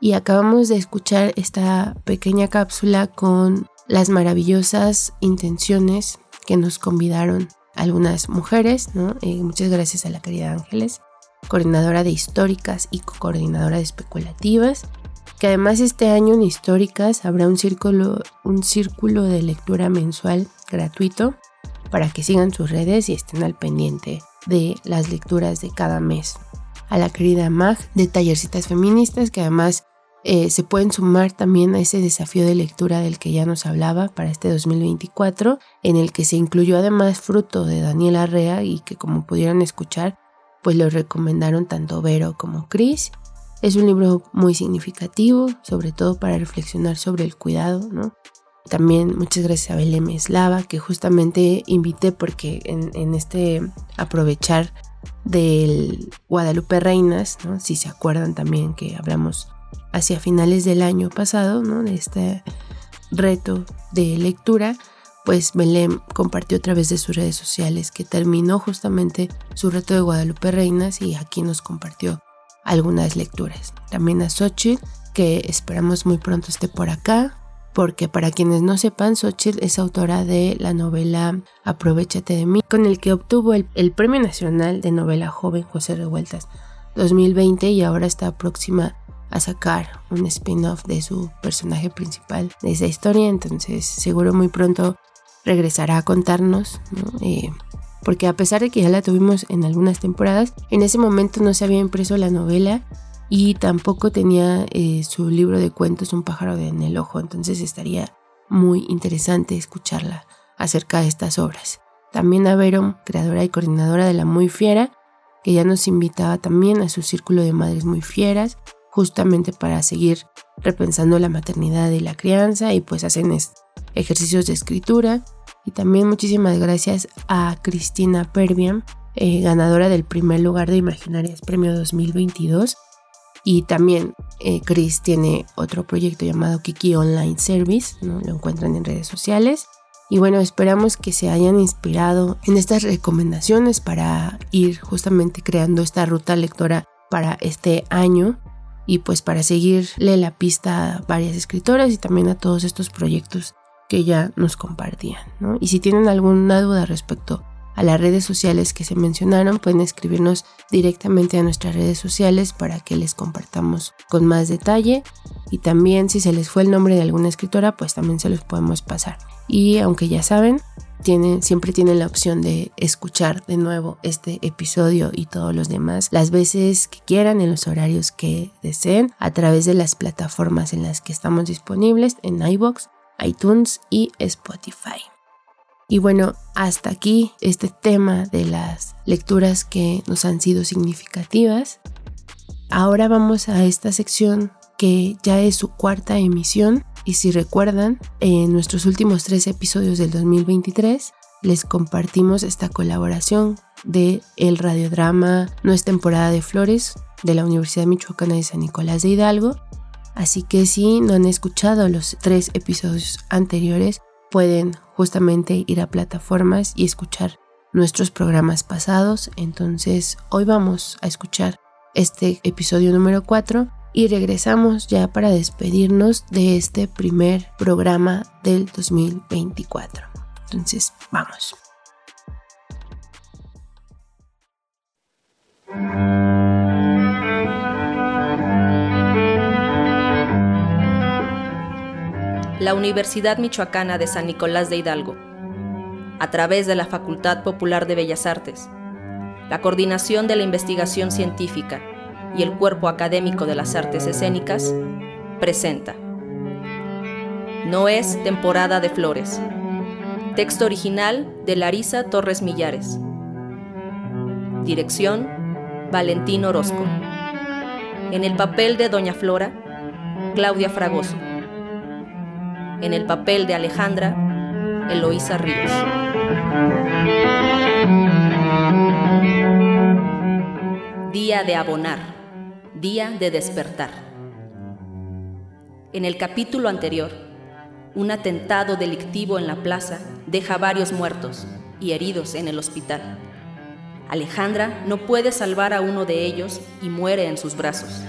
Y acabamos de escuchar esta pequeña cápsula con las maravillosas intenciones que nos convidaron algunas mujeres, ¿no? Eh, muchas gracias a la querida Ángeles, coordinadora de históricas y coordinadora de especulativas, que además este año en históricas habrá un círculo, un círculo de lectura mensual gratuito para que sigan sus redes y estén al pendiente de las lecturas de cada mes. A la querida Mag de Tallercitas Feministas, que además eh, se pueden sumar también a ese desafío de lectura del que ya nos hablaba para este 2024, en el que se incluyó además fruto de Daniel Arrea y que como pudieron escuchar, pues lo recomendaron tanto Vero como Chris. Es un libro muy significativo, sobre todo para reflexionar sobre el cuidado, ¿no? También muchas gracias a Belém Eslava, que justamente invité porque en, este aprovechar del Guadalupe Reinas, si se acuerdan también que hablamos hacia finales del año pasado, ¿no? de este reto de lectura, pues Belém compartió a través de sus redes sociales que terminó justamente su reto de Guadalupe Reinas y aquí nos compartió algunas lecturas. También a Xochitl, que esperamos muy pronto esté por acá, porque para quienes no sepan, Xochitl es autora de la novela Aprovechate de mí, con el que obtuvo el, Premio Nacional de Novela Joven José Revueltas 2020 y ahora está próxima a sacar un spin-off de su personaje principal de esa historia, entonces seguro muy pronto regresará a contarnos, eh, porque a pesar de que ya la tuvimos en algunas temporadas, en ese momento no se había impreso la novela y tampoco tenía eh, su libro de cuentos Un pájaro en el ojo, entonces estaría muy interesante escucharla acerca de estas obras. También a Vero, creadora y coordinadora de La Muy Fiera, que ya nos invitaba también a su círculo de madres muy fieras, justamente para seguir repensando la maternidad y la crianza y pues hacen ejercicios de escritura. Y también muchísimas gracias a Cristina Perbian, eh, ganadora del primer lugar de Imaginarias Premio 2022, y también eh, Chris tiene otro proyecto llamado Kiki Online Service, ¿no? lo encuentran en redes sociales. Y bueno, esperamos que se hayan inspirado en estas recomendaciones para ir justamente creando esta ruta lectora para este año y pues para seguirle la pista a varias escritoras y también a todos estos proyectos que ya nos compartían. ¿no? Y si tienen alguna duda respecto a las redes sociales que se mencionaron, pueden escribirnos directamente a nuestras redes sociales para que les compartamos con más detalle. Y también si se les fue el nombre de alguna escritora, pues también se los podemos pasar. Y aunque ya saben, tienen, siempre tienen la opción de escuchar de nuevo este episodio y todos los demás las veces que quieran, en los horarios que deseen, a través de las plataformas en las que estamos disponibles en iBox, iTunes y Spotify. Y bueno, hasta aquí este tema de las lecturas que nos han sido significativas. Ahora vamos a esta sección que ya es su cuarta emisión y si recuerdan, en nuestros últimos tres episodios del 2023 les compartimos esta colaboración de el radiodrama No es temporada de flores de la Universidad Michoacana de San Nicolás de Hidalgo. Así que si no han escuchado los tres episodios anteriores, pueden justamente ir a plataformas y escuchar nuestros programas pasados. Entonces hoy vamos a escuchar este episodio número 4 y regresamos ya para despedirnos de este primer programa del 2024. Entonces vamos. La Universidad Michoacana de San Nicolás de Hidalgo, a través de la Facultad Popular de Bellas Artes, la Coordinación de la Investigación Científica y el Cuerpo Académico de las Artes Escénicas, presenta No es temporada de flores. Texto original de Larisa Torres Millares. Dirección Valentín Orozco. En el papel de Doña Flora, Claudia Fragoso. En el papel de Alejandra, Eloísa Ríos. Día de abonar, día de despertar. En el capítulo anterior, un atentado delictivo en la plaza deja varios muertos y heridos en el hospital. Alejandra no puede salvar a uno de ellos y muere en sus brazos.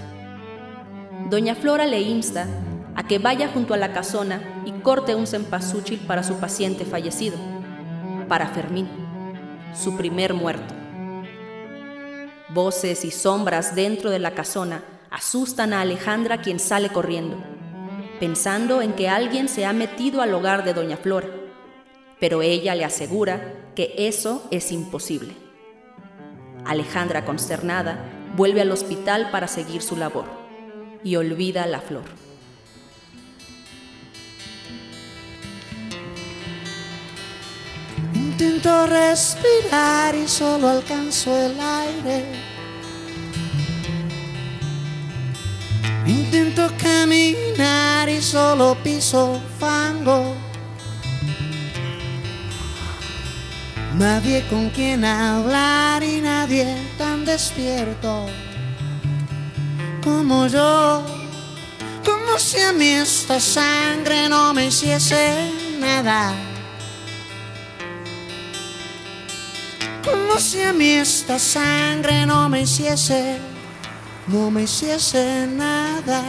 Doña Flora le insta a que vaya junto a la casona y corte un cempasúchil para su paciente fallecido, para Fermín, su primer muerto. Voces y sombras dentro de la casona asustan a Alejandra quien sale corriendo, pensando en que alguien se ha metido al hogar de Doña Flora, pero ella le asegura que eso es imposible. Alejandra, consternada, vuelve al hospital para seguir su labor y olvida la flor. Intento respirar y solo alcanzo el aire. Intento caminar y solo piso fango. Nadie con quien hablar y nadie tan despierto como yo. Como si a mí esta sangre no me hiciese nada. Como si a mí esta sangre no me hiciese, no me hiciese nada.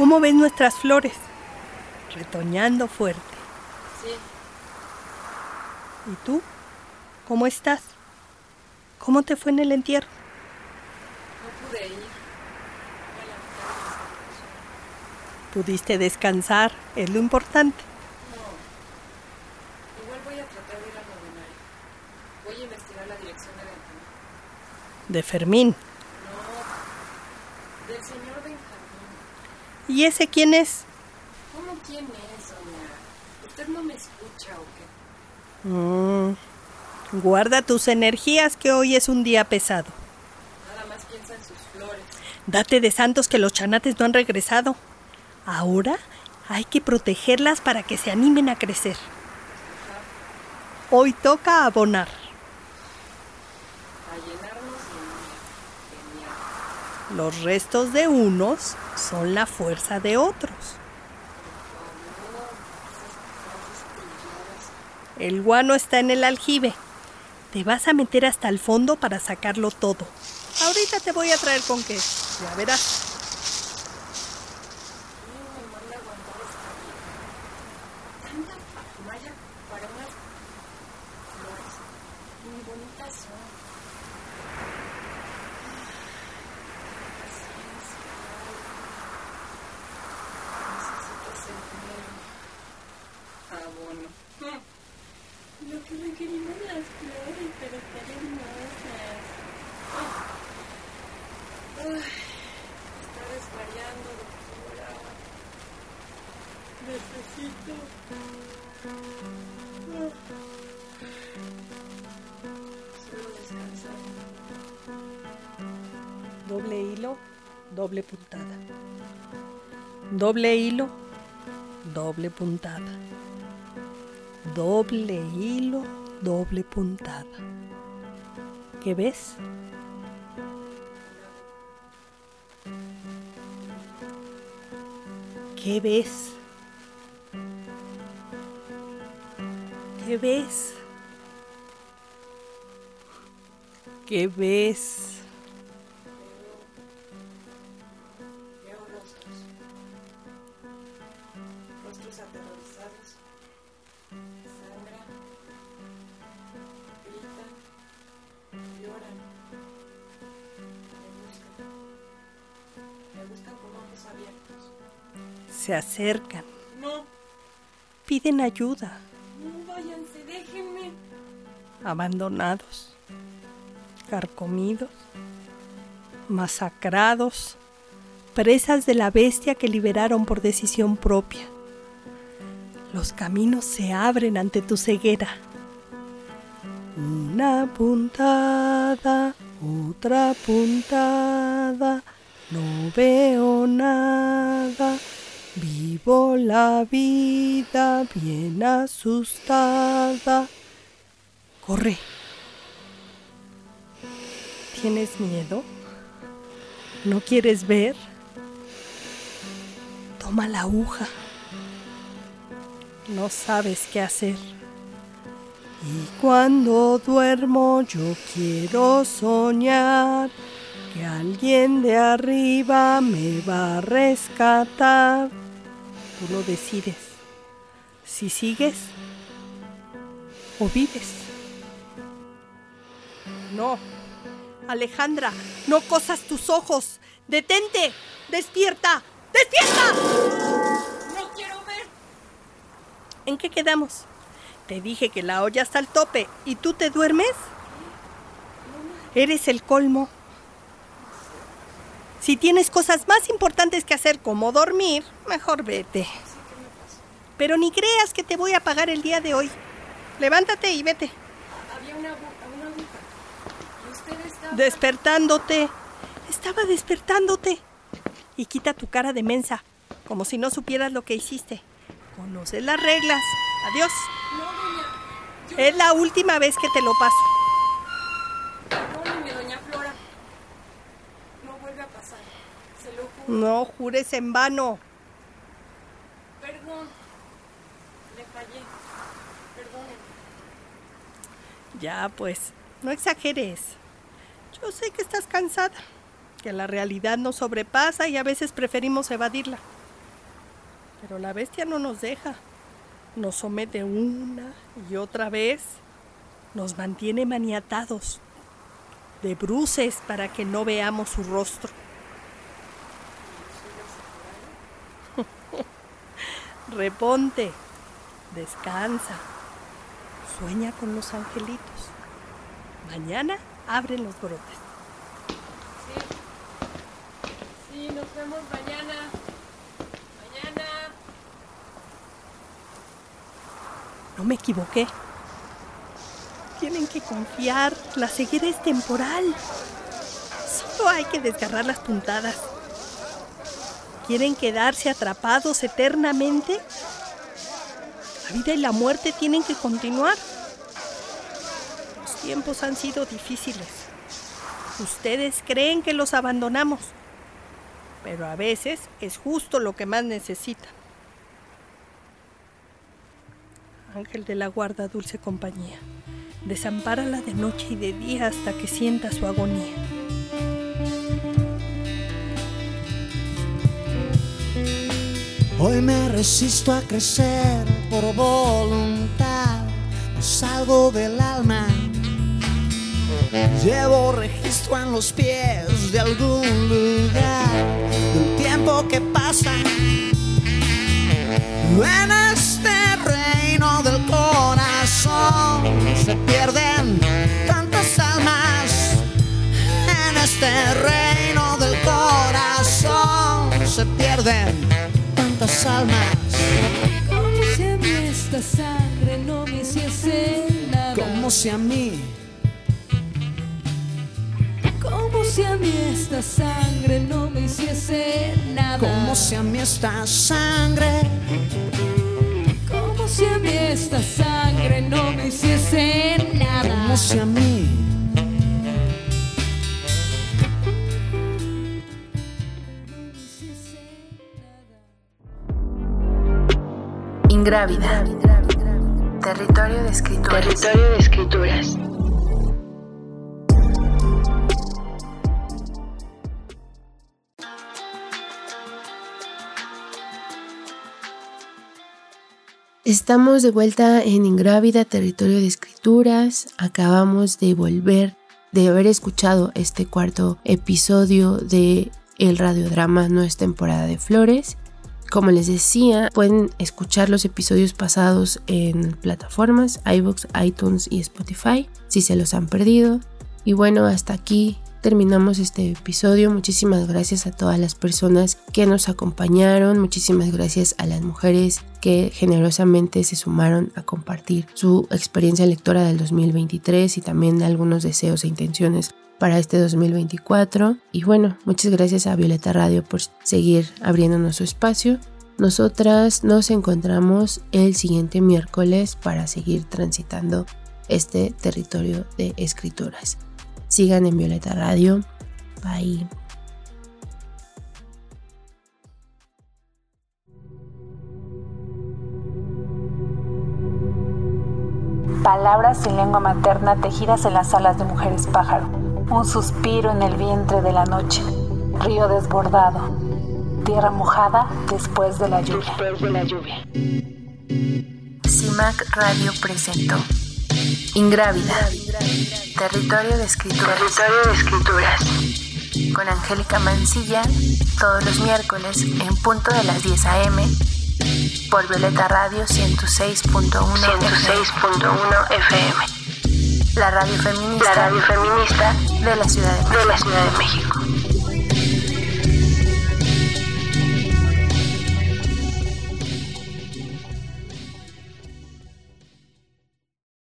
¿Cómo ves nuestras flores? Retoñando fuerte. Sí. ¿Y tú? ¿Cómo estás? ¿Cómo te fue en el entierro? No pude ir. Pudiste descansar, es lo importante. No. Igual voy a tratar de ir al novenario. Voy a investigar la dirección de enfermera. De Fermín. No. Del señor Benjamín. ¿Y ese quién es? ¿Cómo quién es, doña? ¿Usted no me escucha o qué? Mm, Guarda tus energías que hoy es un día pesado. Nada más piensa en sus flores. Date de santos que los chanates no han regresado. Ahora hay que protegerlas para que se animen a crecer. Hoy toca abonar. A llenarnos de miel. Genial. Los restos de unos son la fuerza de otros. El guano está en el aljibe. Te vas a meter hasta el fondo para sacarlo todo. Ahorita te voy a traer con qué. Ya verás. Hilo, doble puntada. Doble hilo, doble puntada. Doble hilo, doble puntada. ¿Qué ves? ¿Qué ves? ¿Qué ves? ¿Qué ves? Se acercan. No, Piden ayuda. no váyanse, déjenme. Abandonados. Carcomidos. Masacrados. Presas de la bestia que liberaron por decisión propia. Los caminos se abren ante tu ceguera. Una puntada, otra puntada, no veo nada. Vivo la vida bien asustada. Corre. ¿Tienes miedo? ¿No quieres ver? Toma la aguja. No sabes qué hacer. Y cuando duermo yo quiero soñar que alguien de arriba me va a rescatar. Tú lo decides. Si sigues o vives. No. Alejandra, no cosas tus ojos. Detente. Despierta. ¡Despierta! No quiero ver. ¿En qué quedamos? Te dije que la olla está al tope y tú te duermes. Eres el colmo. Si tienes cosas más importantes que hacer como dormir, mejor vete. Pero ni creas que te voy a pagar el día de hoy. Levántate y vete. Había una, una aguja. Y usted estaba... Despertándote. Estaba despertándote. Y quita tu cara de mensa, como si no supieras lo que hiciste. Conoces las reglas. Adiós. No, doña. Yo... Es la última vez que te lo paso. No jures en vano. Perdón. Le fallé. Perdóneme. Ya, pues, no exageres. Yo sé que estás cansada, que la realidad nos sobrepasa y a veces preferimos evadirla. Pero la bestia no nos deja. Nos somete una y otra vez. Nos mantiene maniatados, de bruces para que no veamos su rostro. Reponte, descansa, sueña con los angelitos. Mañana abren los brotes. Sí, nos vemos mañana. Mañana. No me equivoqué. Tienen que confiar, la ceguera es temporal. Solo hay que desgarrar las puntadas. ¿Quieren quedarse atrapados eternamente? La vida y la muerte tienen que continuar. Los tiempos han sido difíciles. Ustedes creen que los abandonamos, pero a veces es justo lo que más necesitan. Ángel de la guarda, dulce compañía, desampárala de noche y de día hasta que sienta su agonía. Hoy me resisto a crecer por voluntad, no salgo del alma. Llevo registro en los pies de algún lugar del tiempo que pasa en este reino del corazón. Se pierden tantas almas en este reino del corazón. Se pierden almas. Como si a mí esta sangre no me hiciese nada. Como si a mí Como si a mí esta sangre no me hiciese nada. Como si a mí esta sangre Como si a mí esta sangre no me hiciese nada. Como si a mí Ingrávida. Territorio de escrituras. Territorio de escrituras. Estamos de vuelta en Ingrávida, territorio de escrituras. Acabamos de volver de haber escuchado este cuarto episodio de El radiodrama No es temporada de flores. Como les decía, pueden escuchar los episodios pasados en plataformas iBooks, iTunes y Spotify si se los han perdido. Y bueno, hasta aquí terminamos este episodio. Muchísimas gracias a todas las personas que nos acompañaron. Muchísimas gracias a las mujeres que generosamente se sumaron a compartir su experiencia lectora del 2023 y también algunos deseos e intenciones para este 2024. Y bueno, muchas gracias a Violeta Radio por seguir abriéndonos su espacio. Nosotras nos encontramos el siguiente miércoles para seguir transitando este territorio de escrituras. Sigan en Violeta Radio. Bye. Palabras en lengua materna tejidas en las alas de mujeres pájaro. Un suspiro en el vientre de la noche. Río desbordado. Tierra mojada después de la lluvia. Después de la lluvia. CIMAC Radio presentó Ingrávida. Territorio de escrituras. Territorio de escrituras. Con Angélica Mancilla, todos los miércoles en punto de las 10 a.m. por Violeta Radio 106.1 106.1 FM. La radio feminista, La radio feminista de la Ciudad de la Ciudad de México.